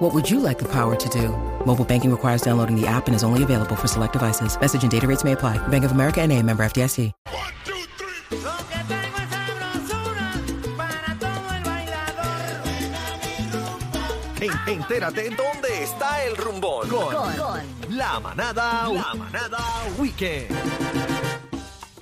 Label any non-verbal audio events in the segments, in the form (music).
What would you like the power to do? Mobile banking requires downloading the app and is only available for select devices. Message and data rates may apply. Bank of America and a member FDIC. One, two, three. Lo que traigo es sabrosura para todo el bailador. En- entérate dónde está el rumbón. Con, la manada, la manada weekend.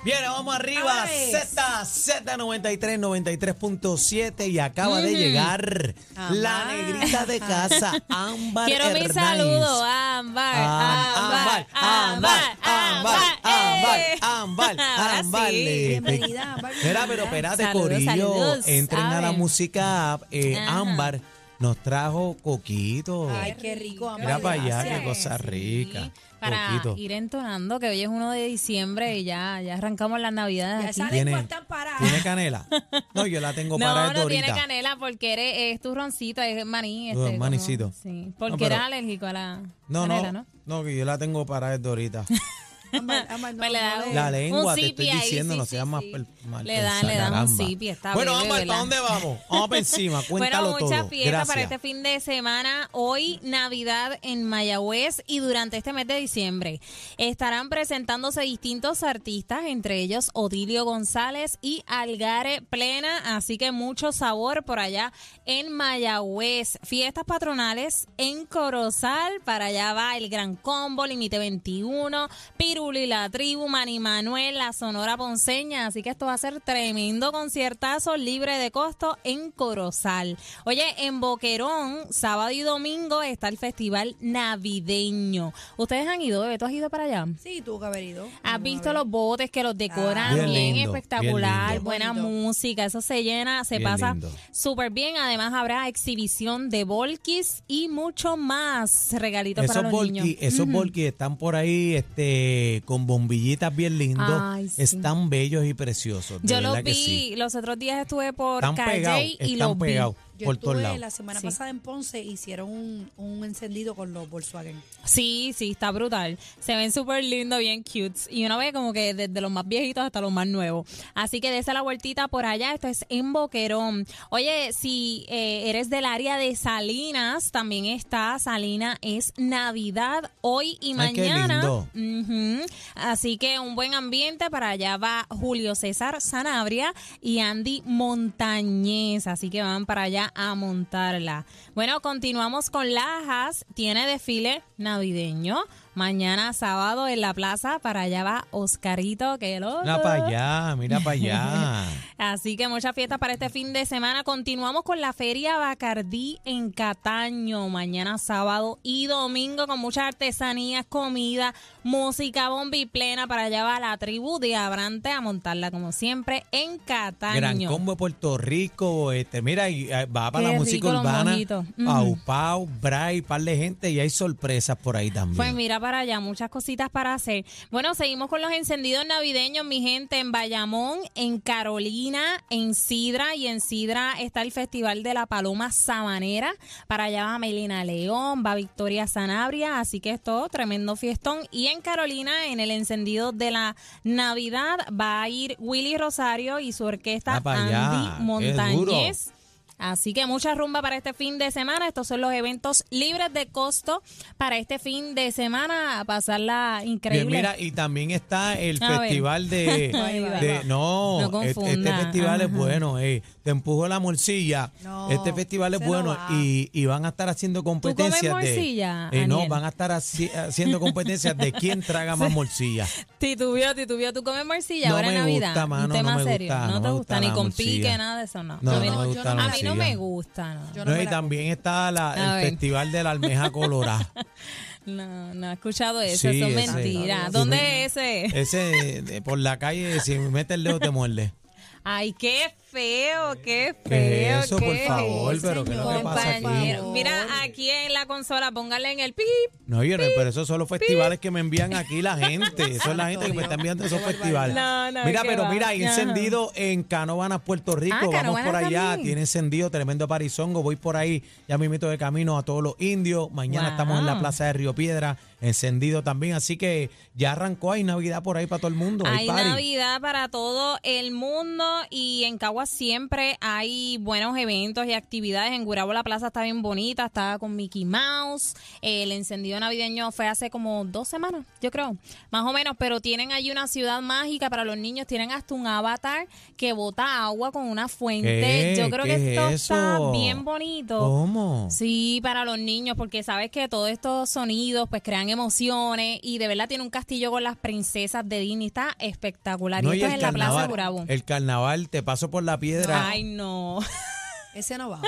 Bien, vamos arriba. Z, Z93, 93.7 y acaba de llegar la negrita de casa, Ámbar Quiero mi saludo, Ámbar, Ah, Ámbar, Ámbar, Ámbar, Ámbar, eh. Ámbar, Ámbar. Bienvenida, Ámbar, Mira, pero espérate, Corillo. Entren a la Abre. música app. Eh. Ámbar nos trajo coquito. Ay, qué rico, Mira para allá, qué cosa rica. Para Coquito. ir entonando, que hoy es 1 de diciembre y ya, ya arrancamos las navidades Ya aquí. ¿Tiene- lenguas están paradas. ¿Tiene canela? No, yo la tengo (laughs) para No, esto no tiene ahorita. canela porque eres, es turroncito, es maní. Este, como- manicito. sí, porque No, pero- eres alérgico a la No, canela, no, ¿no? no, que yo la tengo para ahorita. (laughs) Ámbar, Ámbar, no, Pues le da no un- La lengua, un te estoy ahí, diciendo, sí, no sí, seas más sí. mal Le dan, pensada, le dan un está Bueno, bebé, Ámbar. ¿para dónde vamos? Vamos para encima, (laughs) cuéntalo bueno, mucha todo. fiesta Gracias. para este fin de semana. Hoy, Navidad en Mayagüez y durante este mes de diciembre. Estarán presentándose distintos artistas, entre ellos Odilio González y Algare Plena. Así que mucho sabor por allá en Mayagüez. Fiestas patronales en Corozal. Para allá va el Gran Combo, Límite 21, Piruli la Tribu, Mani Manuel, la Sonora Ponceña. Así que esto va a ser tremendo conciertazo libre de costo en Corozal. Oye, en Boquerón, sábado y domingo está el Festival Navideño. ¿Ustedes han ido, bebé? ¿Tú has ido para allá? Sí, tuvo que haber ido. ¿Has visto los botes que los decoran Bien bien, lindo, espectacular, bien buena Bonito. música, eso se llena, se Bien pasa súper bien. Además habrá exhibición de volkis y mucho más regalitos para los niños. volquis, esos volquis están por ahí este, con bombillitas bien lindos. Ay, sí. Están bellos y preciosos. de Yo los vi, sí. los otros días estuve por Están Calle pegados, y están los vi. Yo por todos estuve lados. la semana Sí. pasada en Ponce hicieron un, un encendido con los Volkswagen. Sí, sí, está brutal. Se ven súper lindos, bien cute. Y uno ve como que desde los más viejitos hasta los más nuevos. Así que dése la vueltita por allá. Esto es en Boquerón. Oye, si eh, eres del área de Salinas, también está Salina es Navidad hoy y Ay, qué mañana. lindo. Ujú. Así que un buen ambiente. Para allá va Julio César Sanabria y Andy Montañez. Así que van para allá a montarla. Bueno, continuamos con Lajas. Tiene desfile navideño. Mañana sábado en la plaza. Para allá va Oscarito, que lo. Mira para allá, mira para allá. (laughs) Así que muchas fiestas para este fin de semana. Continuamos con la Feria Bacardí en Cataño. Mañana sábado y domingo con muchas artesanías, comida, música, bombi plena. Para allá va la tribu de Abrante a montarla como siempre en Cataño. Gran combo de Puerto Rico, este, mira, y, eh, va para Qué la música urbana, mojitos. Pau Mm. Pau, Bray, par de gente y hay sorpresas por ahí también. Pues mira para allá, muchas cositas para hacer. Bueno, seguimos con los encendidos navideños, mi gente, en Bayamón, en Carolina, en Sidra, y en Sidra está el Festival de la Paloma Sabanera. Para allá va Melina León, va Victoria Sanabria, así que es todo tremendo fiestón. Y en Carolina, en el encendido de la Navidad, va a ir Willy Rosario y su orquesta Ah, Andy Montañez. Así que mucha rumba para este fin de semana. Estos son los eventos libres de costo para este fin de semana. A pasarla Bien, increíble. mira, y también está el A festival de, (laughs) de- no, No este, confunda, este festival es bueno, eh, te empujo la morcilla. No, este festival es bueno y, y van a estar haciendo competencias de morcilla, eh, no, van a estar haci- haciendo (laughs) competencias de quién traga más morcilla. Titubió, titubió. ¿Tú comes morcilla No ahora en me Navidad? gusta, mano, Un tema no me serio. gusta, no, no te gusta, gusta ni con morcilla. pique, nada de eso, no. No, no no, me gusta la a mí no me gusta, no. Yo No, no me y la también está la- A el ver. festival de la almeja (laughs) colorada. No, no he escuchado eso. Sí, eso es ese. mentira. ¿Dónde es ese? Ese, de- por la calle, si me metes el dedo te muerde. Ay, qué feo, qué feo. ¿Qué es eso, por favor? Pero ¿qué es lo que pasa aquí? Mira, aquí en la consola, póngale en el pip. No, yo no, pero esos son los festivales que me envían aquí la (laughs) gente. Eso es la gente que me está enviando esos festivales. No, no, Mira, pero va. mira, hay encendido en Canóvanas, Puerto Rico. Ah, Vamos Canóvanas por allá. también. Tiene encendido tremendo parizongo. Voy por ahí, ya me invito de camino a todos los indios. Mañana Wow. estamos en la plaza de Río Piedra, encendido también. Así que ya arrancó, hay Navidad por ahí para todo el mundo. Hay. Navidad para todo el mundo y en Caguas siempre hay buenos eventos y actividades. En Gurabo la plaza está bien bonita, estaba con Mickey Mouse. El encendido navideño fue hace como dos semanas, yo creo, más o menos. Pero tienen allí una ciudad mágica para los niños. Tienen hasta un avatar que bota agua con una fuente. ¿Qué? Yo creo ¿Qué que esto es está bien bonito. ¿Cómo? Sí, para los niños, porque sabes que todos estos sonidos pues crean emociones y de verdad tiene un castillo con las princesas de Disney, está espectacular. No, y y esto es en la Plaza Gurabo. el carnaval, te paso por la piedra. Ay, no. (laughs) Ese no va.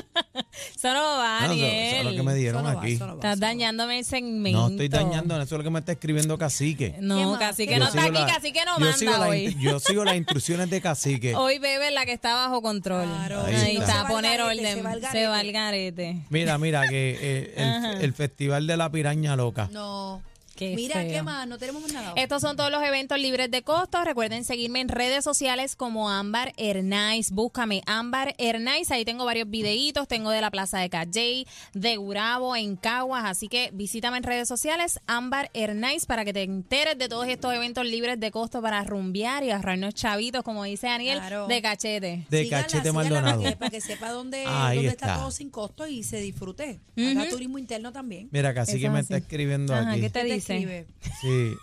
Eso no va, Ah, eso- eso Ariel. es lo que me dieron Eso no va, aquí. eso no va, Estás eso no va. dañándome el segmento. No estoy dañando, eso es lo que me está escribiendo Cacique. ¿Qué No, más? casi que ¿Qué no está sigo aquí, la- casi que no yo sigo manda la hoy. in- Yo sigo las instrucciones de Cacique. (laughs) Hoy bebe la que está bajo control. Claro, Ahí Ahí, está. está, Se va al poner garete, orden. se va al Se va garete. al garete. Mira, mira, que eh, el, el festival de la piraña loca. No. Qué Mira, feo. ¿qué más? No tenemos más nada. Estos son todos los eventos libres de costo. Recuerden seguirme en redes sociales como Ámbar Hernais. Búscame Ámbar Hernais. Ahí tengo varios videitos. Tengo de la Plaza de Calley, de Gurabo, en Caguas. Así que visítame en redes sociales Ámbar Hernais para que te enteres de todos estos eventos libres de costo para rumbear y agarrarnos chavitos, como dice Daniel, Claro. de cachete. De Síganla, Cachete síganla Maldonado. Para que, para que sepa dónde, (laughs) Ahí dónde está. está. todo sin costo y se disfrute. Haga turismo interno también. Mira, Cacique Eso me es está escribiendo Ajá, aquí. ¿qué te ¿Qué te dice? Escribe? Sí.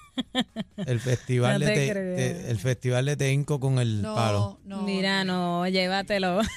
El festival No de te te- creo. te- el festival de Teinco con el No, palo. no. Mira, no, llévatelo. (laughs)